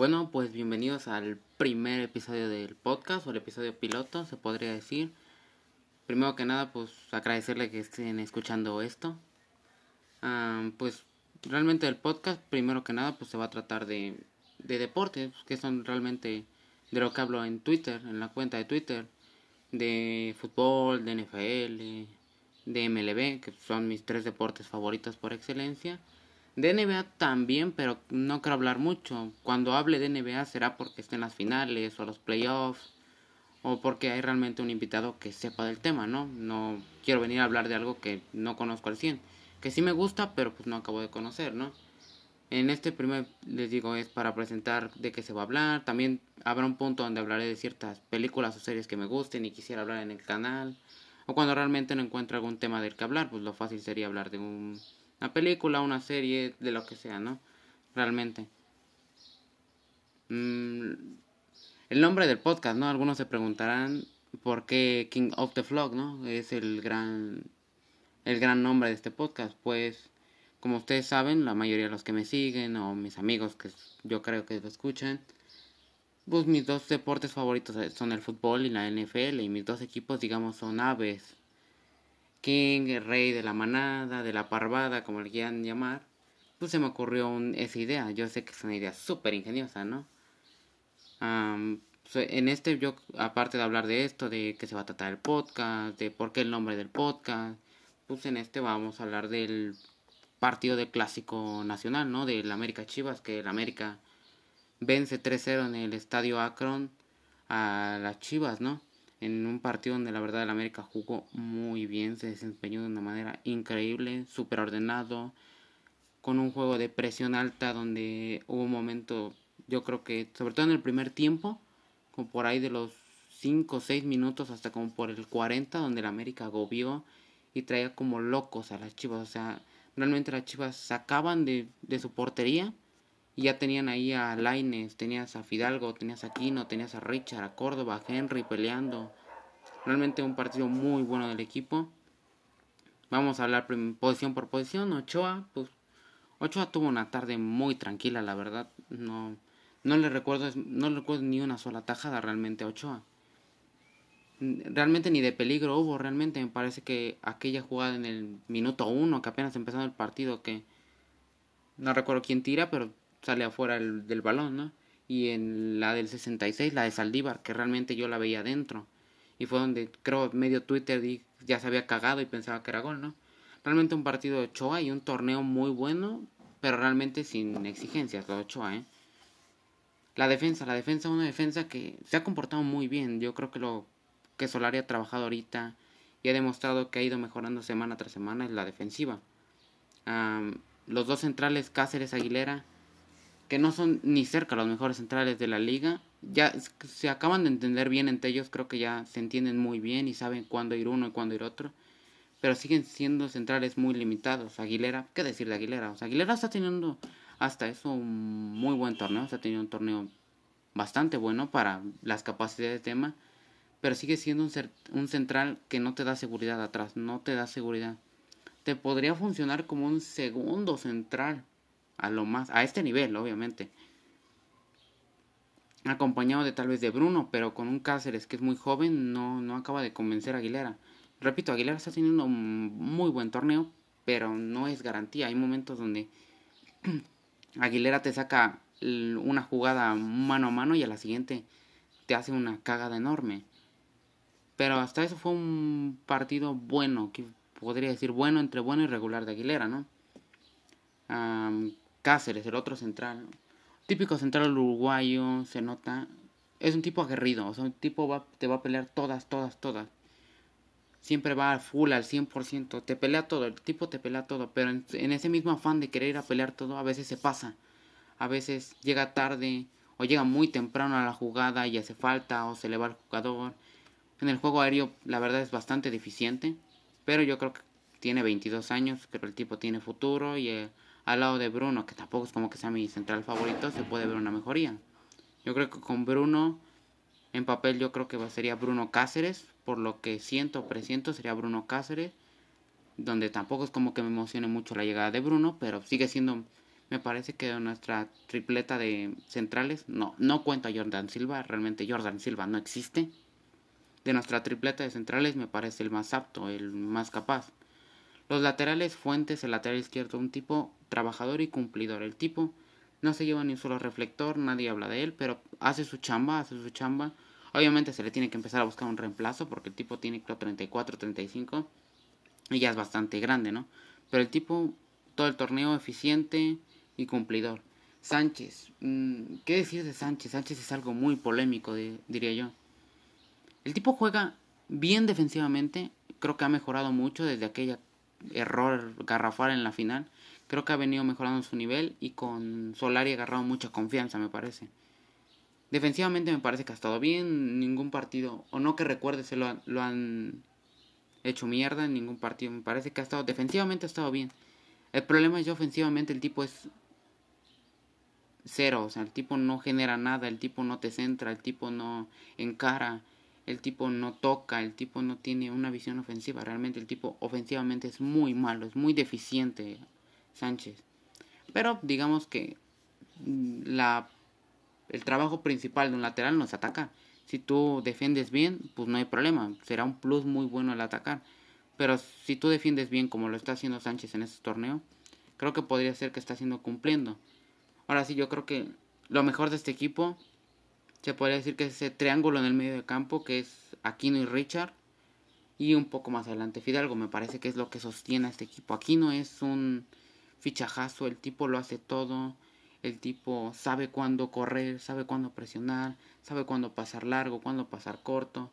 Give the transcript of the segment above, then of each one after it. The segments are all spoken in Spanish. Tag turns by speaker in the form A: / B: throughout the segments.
A: Bueno, pues bienvenidos al primer episodio del podcast o el episodio piloto, se podría decir. Primero que nada, pues agradecerle que estén escuchando esto. pues realmente el podcast, primero que nada, pues se va a tratar de, de deportes, que son realmente de lo que hablo en Twitter, en la cuenta de Twitter, de fútbol, de NFL, de MLB, que son mis tres deportes favoritos por excelencia. De NBA también, pero no quiero hablar mucho. Cuando hable de NBA será porque esté en las finales o los playoffs o porque hay realmente un invitado que sepa del tema, ¿no? No quiero venir a hablar de algo que no conozco al 100, que sí me gusta, pero pues no acabo de conocer, ¿no? En este primer, les digo, es para presentar de qué se va a hablar. También habrá un punto donde hablaré de ciertas películas o series que me gusten y quisiera hablar en el canal. O cuando realmente no encuentro algún tema del que hablar, pues lo fácil sería hablar de un una película, una serie, de lo que sea, ¿no? Realmente. Mm, el nombre del podcast, ¿no? Algunos se preguntarán por qué King of the Vlog, ¿no? Es el gran, el gran nombre de este podcast. Pues, como ustedes saben, la mayoría de los que me siguen o mis amigos que yo creo que lo escuchan, pues mis dos deportes favoritos son el fútbol y la NFL y mis dos equipos, digamos, son aves King, el rey de la manada, de la parvada, como le quieran llamar, pues se me ocurrió esa idea. Yo sé que es una idea súper ingeniosa, ¿no? en este, yo, aparte de hablar de esto, de que se va a tratar el podcast, de por qué el nombre del podcast, pues en este vamos a hablar del partido del clásico nacional, ¿no? Del América Chivas, que el América vence 3-0 en el estadio Akron a las Chivas, ¿no? En un partido donde la verdad el América jugó muy bien, se desempeñó de una manera increíble, súper ordenado, con un juego de presión alta donde hubo un momento, yo creo que, sobre todo en el primer tiempo, como por ahí de los 5 o 6 minutos hasta como por el 40, donde el América agobió y traía como locos a las chivas, o sea, realmente las chivas sacaban de, de su portería ya tenían ahí a Laines, tenías a Fidalgo, tenías a Quino, tenías a Richard, a Córdoba, a Henry peleando. Realmente un partido muy bueno del equipo. Vamos a hablar posición por posición. Ochoa, pues Ochoa tuvo una tarde muy tranquila, la verdad. No, no le recuerdo, no le recuerdo ni una sola tajada realmente a Ochoa. Realmente ni de peligro hubo, realmente me parece que aquella jugada en el minuto uno, que apenas empezando el partido, que no recuerdo quién tira, pero sale afuera del balón, ¿no? Y en la del 66, la de Saldívar, que realmente yo la veía adentro. Y fue donde creo medio Twitter ya se había cagado y pensaba que era gol, ¿no? Realmente un partido de Ochoa y un torneo muy bueno, pero realmente sin exigencias de Ochoa, ¿eh? La defensa, la defensa, una defensa que se ha comportado muy bien. Yo creo que lo que Solari ha trabajado ahorita y ha demostrado que ha ido mejorando semana tras semana es la defensiva. los dos centrales, Cáceres, Aguilera, que no son ni cerca los mejores centrales de la liga. Ya se acaban de entender bien entre ellos, creo que ya se entienden muy bien y saben cuándo ir uno y cuándo ir otro. Pero siguen siendo centrales muy limitados. Aguilera, ¿qué decir de Aguilera? O sea, Aguilera está teniendo hasta eso un muy buen torneo. Está teniendo un torneo bastante bueno para las capacidades de tema. Pero sigue siendo un, un central que no te da seguridad atrás, no te da seguridad. Te podría funcionar como un segundo central a lo más, a este nivel, obviamente. Acompañado de tal vez de Bruno, pero con un Cáceres que es muy joven, no, no acaba de convencer a Aguilera. Repito, Aguilera está teniendo un muy buen torneo, pero no es garantía. Hay momentos donde Aguilera te saca una jugada mano a mano y a la siguiente te hace una cagada enorme. Pero hasta eso fue un partido bueno, que podría decir bueno entre bueno y regular de Aguilera, ¿no? Cáceres, el otro central. Típico central uruguayo, se nota. Es un tipo aguerrido, o sea, un tipo va, te va a pelear todas, todas, todas. Siempre va full al 100%, te pelea todo, el tipo te pelea todo, pero en, ese mismo afán de querer ir a pelear todo, a veces se pasa. A veces llega tarde o llega muy temprano a la jugada y hace falta o se le va al jugador. En el juego aéreo la verdad es bastante deficiente, pero yo creo que tiene 22 años, creo que el tipo tiene futuro y eh, al lado de Bruno, que tampoco es como que sea mi central favorito, se puede ver una mejoría. Yo creo que con Bruno, en papel yo creo que sería Bruno Cáceres, por lo que siento, presiento, sería Bruno Cáceres, donde tampoco es como que me emocione mucho la llegada de Bruno, pero sigue siendo Me parece que nuestra tripleta de centrales, no, no cuento a Jordan Silva, realmente Jordan Silva no existe. De nuestra tripleta de centrales me parece el más apto, el más capaz. Los laterales, Fuentes, el lateral izquierdo, un tipo trabajador y cumplidor. El tipo no se lleva ni un solo reflector, nadie habla de él, pero hace su chamba, hace su chamba. Obviamente se le tiene que empezar a buscar un reemplazo porque el tipo tiene 34, 35 y ya es bastante grande, ¿no? Pero el tipo, todo el torneo eficiente y cumplidor. Sánchez, mm, ¿qué decir de Sánchez? Sánchez es algo muy polémico, diría yo. El tipo juega bien defensivamente, creo que ha mejorado mucho desde aquella error garrafal en la final. Creo que ha venido mejorando su nivel y con Solari ha agarrado mucha confianza, me parece. Defensivamente me parece que ha estado bien, ningún partido, o no que recuerde, se lo, lo han hecho mierda en ningún partido. Me parece que ha estado, defensivamente ha estado bien. El problema es que ofensivamente el tipo es cero, o sea, el tipo no genera nada, el tipo no te centra, el tipo no encara, el tipo no toca, el tipo no tiene una visión ofensiva. Realmente el tipo ofensivamente es muy malo, es muy deficiente Sánchez. Pero digamos que mm, la, el trabajo principal de un lateral no es atacar. Si tú defiendes bien, pues no hay problema. Será un plus muy bueno el atacar. Pero si tú defiendes bien como lo está haciendo Sánchez en este torneo, creo que podría ser que está haciendo cumpliendo. Ahora sí, yo creo que lo mejor de este equipo se podría decir que es ese triángulo en el medio de campo que es Aquino y Richard. Y un poco más adelante Fidalgo, me parece que es lo que sostiene a este equipo. Aquino es un fichajazo, el tipo lo hace todo el tipo sabe cuándo correr, sabe cuándo presionar, sabe cuándo pasar largo, cuándo pasar corto,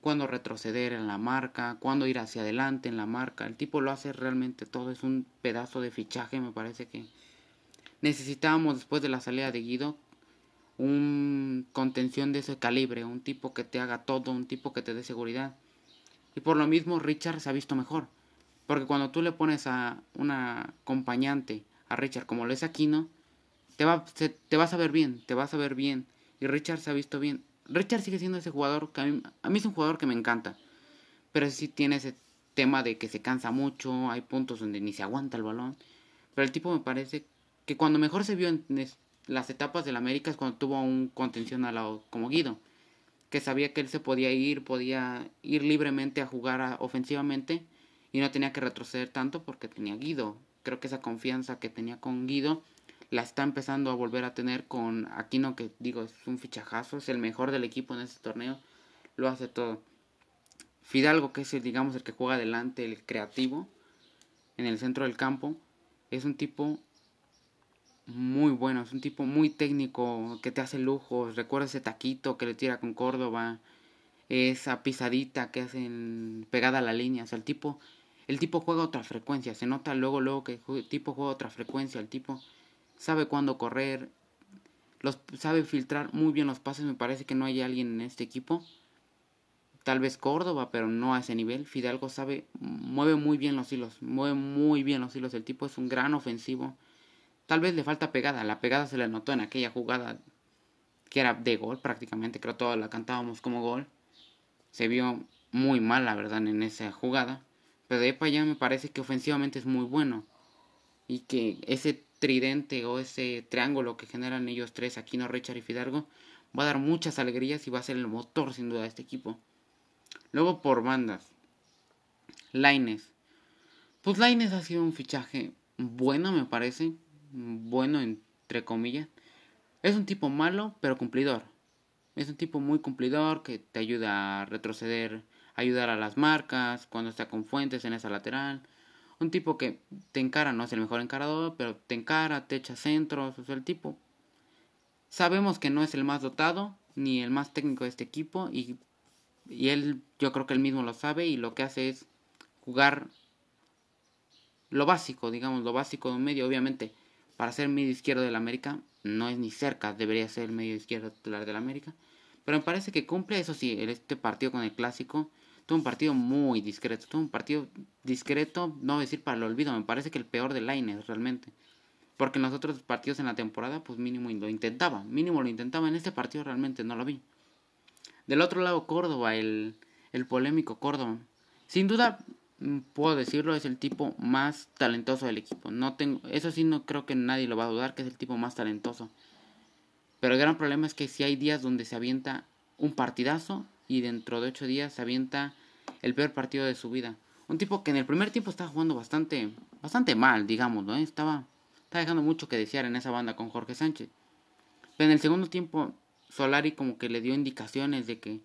A: cuándo retroceder en la marca, cuándo ir hacia adelante en la marca. El tipo lo hace realmente todo, es un pedazo de fichaje, me parece que necesitábamos después de la salida de Guido un contención de ese calibre, un tipo que te haga todo, un tipo que te dé seguridad. Y por lo mismo Richard se ha visto mejor, porque cuando tú le pones a una acompañante a Richard como lo es Aquino, te, va, te vas a ver bien, te vas a ver bien. Y Richard se ha visto bien. Richard sigue siendo ese jugador que a mí, a es un jugador que me encanta. Pero sí tiene ese tema de que se cansa mucho, hay puntos donde ni se aguanta el balón. Pero el tipo me parece que cuando mejor se vio en las etapas del América es cuando tuvo un contención al lado como Guido. Que sabía que él se podía ir, podía ir libremente a jugar ofensivamente y no tenía que retroceder tanto porque tenía Guido. Creo que esa confianza que tenía con Guido la está empezando a volver a tener con Aquino, que digo, es un fichajazo, es el mejor del equipo en este torneo, lo hace todo. Fidalgo, que es el, digamos, el que juega adelante, el creativo, en el centro del campo, es un tipo muy bueno, es un tipo muy técnico, que te hace lujos, recuerda ese taquito que le tira con Córdoba, esa pisadita que hacen pegada a la línea, o sea, el tipo, el tipo juega otra frecuencia, se nota luego, luego que el tipo juega otra frecuencia, el tipo sabe cuándo correr, los, sabe filtrar muy bien los pases. Me parece que no hay alguien en este equipo. Tal vez Córdoba, pero no a ese nivel. Fidalgo sabe, mueve muy bien los hilos, mueve muy bien los hilos. El tipo es un gran ofensivo. Tal vez le falta pegada. La pegada se le notó en aquella jugada que era de gol prácticamente. Creo toda la cantábamos como gol. Se vio muy mal, la verdad, en esa jugada. Pero de allá me parece que ofensivamente es muy bueno. Y que ese tridente o ese triángulo que generan ellos tres, Aquino, Richard y Fidalgo, va a dar muchas alegrías y va a ser el motor sin duda de este equipo. Luego por bandas. Laines. Pues Laines ha sido un fichaje bueno, me parece. Bueno, entre comillas. Es un tipo malo, pero cumplidor. Es un tipo muy cumplidor que te ayuda a retroceder, ayudar a las marcas, cuando está con fuentes en esa lateral un tipo que te encara, no es el mejor encarador, pero te encara, te echa centros, o el tipo. Sabemos que no es el más dotado, ni el más técnico de este equipo, y, y él, yo creo que él mismo lo sabe, y lo que hace es jugar lo básico, digamos, lo básico de un medio. Obviamente, para ser medio izquierdo del América, no es ni cerca, debería ser el medio izquierdo titular del América. Pero me parece que cumple, eso sí, este partido con el clásico Tuvo un partido muy discreto. Tuvo un partido discreto, no decir para el olvido. Me parece que el peor de Laines realmente. Porque en los otros partidos en la temporada, pues mínimo lo intentaba. Mínimo lo intentaba. En este partido realmente no lo vi. Del otro lado, Córdoba, el, el polémico Córdoba. Sin duda, mm, puedo decirlo, es el tipo más talentoso del equipo. No tengo, eso sí no creo que nadie lo va a dudar que es el tipo más talentoso. Pero el gran problema es que si hay días donde se avienta un partidazo y dentro de ocho días se avienta el peor partido de su vida. Un tipo que en el primer tiempo estaba jugando bastante, bastante mal, digamos, ¿no? Estaba, estaba dejando mucho que desear en esa banda con Jorge Sánchez. Pero en el segundo tiempo Solari como que le dio indicaciones de que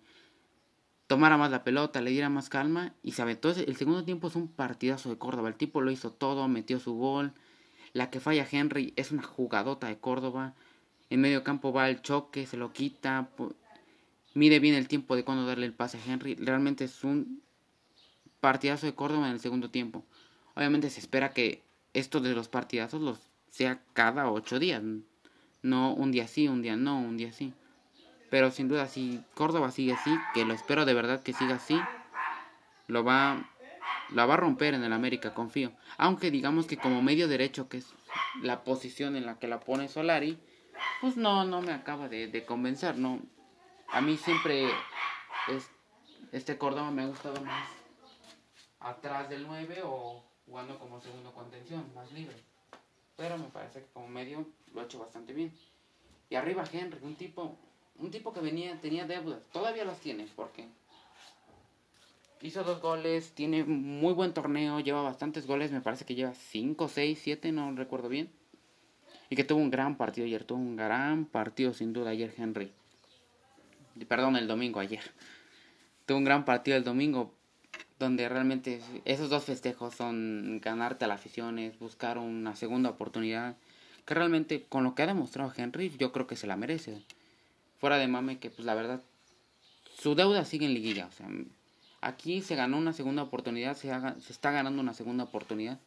A: tomara más la pelota, le diera más calma y se aventó. El segundo tiempo es un partidazo de Córdoba. El tipo lo hizo todo, metió su gol. La que falla Henry es una jugadota de Córdoba. En medio campo va al choque, se lo quita. Mide bien el tiempo de cuando darle el pase a Henry. Realmente es un partidazo de Córdoba en el segundo tiempo. Obviamente se espera que esto de los partidazos los sea cada ocho días. No un día sí, un día no, un día sí. Pero sin duda, si Córdoba sigue así, que lo espero de verdad que siga así, lo va, la va a romper en el América, confío. Aunque digamos que como medio derecho, que es la posición en la que la pone Solari, pues no, no me acaba de, convencer, ¿no? A mí siempre es, este Córdoba me ha gustado más atrás del 9 o jugando como segundo contención, más libre. Pero me parece que como medio lo ha hecho bastante bien. Y arriba Henry, un tipo un tipo que venía, tenía deudas, todavía las tiene, porque hizo dos goles, tiene muy buen torneo, lleva bastantes goles, me parece que lleva 5, 6, 7, no recuerdo bien. Y que tuvo un gran partido ayer, tuvo un gran partido sin duda ayer Henry. Perdón, el domingo ayer. Tuvo un gran partido el domingo, donde realmente esos dos festejos son ganarte a las aficiones, buscar una segunda oportunidad, que realmente con lo que ha demostrado Henry yo creo que se la merece fuera de mame que pues la verdad su deuda sigue en liguilla, o sea, aquí se ganó una segunda oportunidad, se, se está ganando una segunda oportunidad,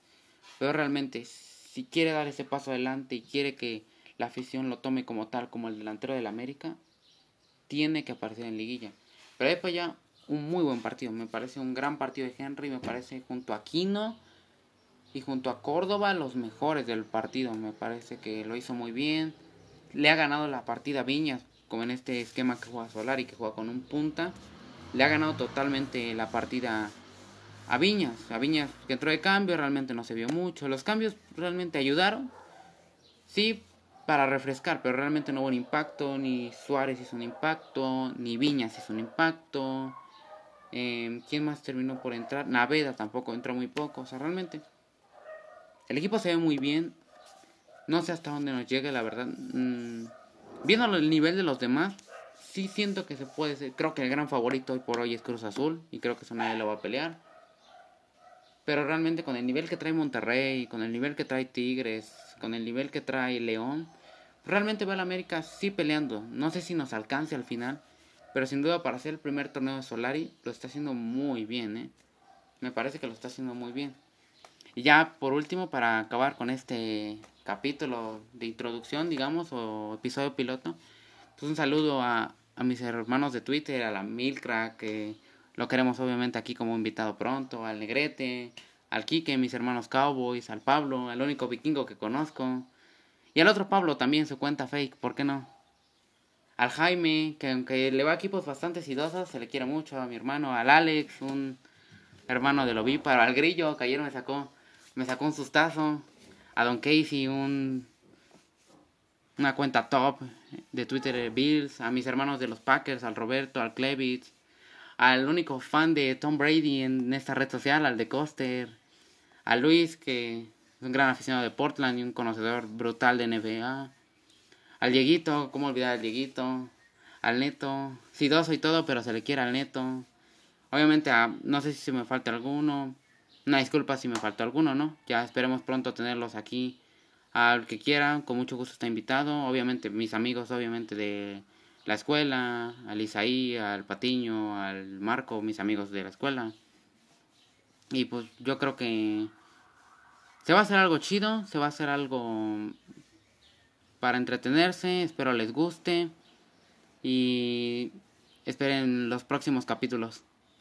A: pero realmente si quiere dar ese paso adelante y quiere que la afición lo tome como tal, como el delantero del América, tiene que aparecer en liguilla. Pero para allá un muy buen partido, me parece un gran partido de Henry, me parece junto a Aquino y junto a Córdoba los mejores del partido, me parece que lo hizo muy bien. Le ha ganado la partida Viñas, como en este esquema que juega Solar y que juega con un punta, le ha ganado totalmente la partida a Viñas. A Viñas que entró de cambio, realmente no se vio mucho. Los cambios realmente ayudaron, sí, para refrescar, pero realmente no hubo un impacto. Ni Suárez hizo un impacto, ni Viñas hizo un impacto. Eh, ¿Quién más terminó por entrar? Naveda tampoco entró muy poco. O sea, realmente el equipo se ve muy bien. No sé hasta dónde nos llegue, la verdad. Mm, viendo el nivel de los demás, sí siento que se puede ser. Creo que el gran favorito hoy por hoy es Cruz Azul y creo que eso nadie lo va a pelear. Pero realmente con el nivel que trae Monterrey, con el nivel que trae Tigres, con el nivel que trae León, realmente va a América sí peleando. No sé si nos alcance al final, pero sin duda para ser el primer torneo de Solari lo está haciendo muy bien, ¿eh? Me parece que lo está haciendo muy bien. Y ya por último, para acabar con este capítulo de introducción, digamos, o episodio piloto, pues un saludo a, a mis hermanos de Twitter, a la Milcra, que lo queremos obviamente aquí como invitado pronto, al Negrete, al Quique, mis hermanos Cowboys, al Pablo, el único vikingo que conozco, y al otro Pablo también su cuenta fake, ¿por qué no? Al Jaime, que aunque le va a equipos bastante sidosos, se le quiere mucho, a mi hermano, al Alex, un hermano del ovíparo, al Grillo, que ayer me sacó, me sacó un sustazo, a Don Casey, un, una cuenta top de Twitter Bills, a mis hermanos de los Packers, al Roberto, al Klevitz, al único fan de Tom Brady en esta red social, al de Coster, a Luis, que es un gran aficionado de Portland y un conocedor brutal de NBA, al Dieguito, cómo olvidar al Dieguito, al Neto, sidoso y todo, pero se le quiere al Neto. Obviamente, no sé si me falta alguno. Una disculpa si me faltó alguno, ¿no? Ya esperemos pronto tenerlos aquí. Al que quiera, con mucho gusto está invitado. Obviamente, mis amigos, obviamente, de la escuela, al Isaí, al Patiño, al Marco, mis amigos de la escuela. Y pues yo creo que se va a hacer algo chido, se va a hacer algo para entretenerse, espero les guste y esperen los próximos capítulos.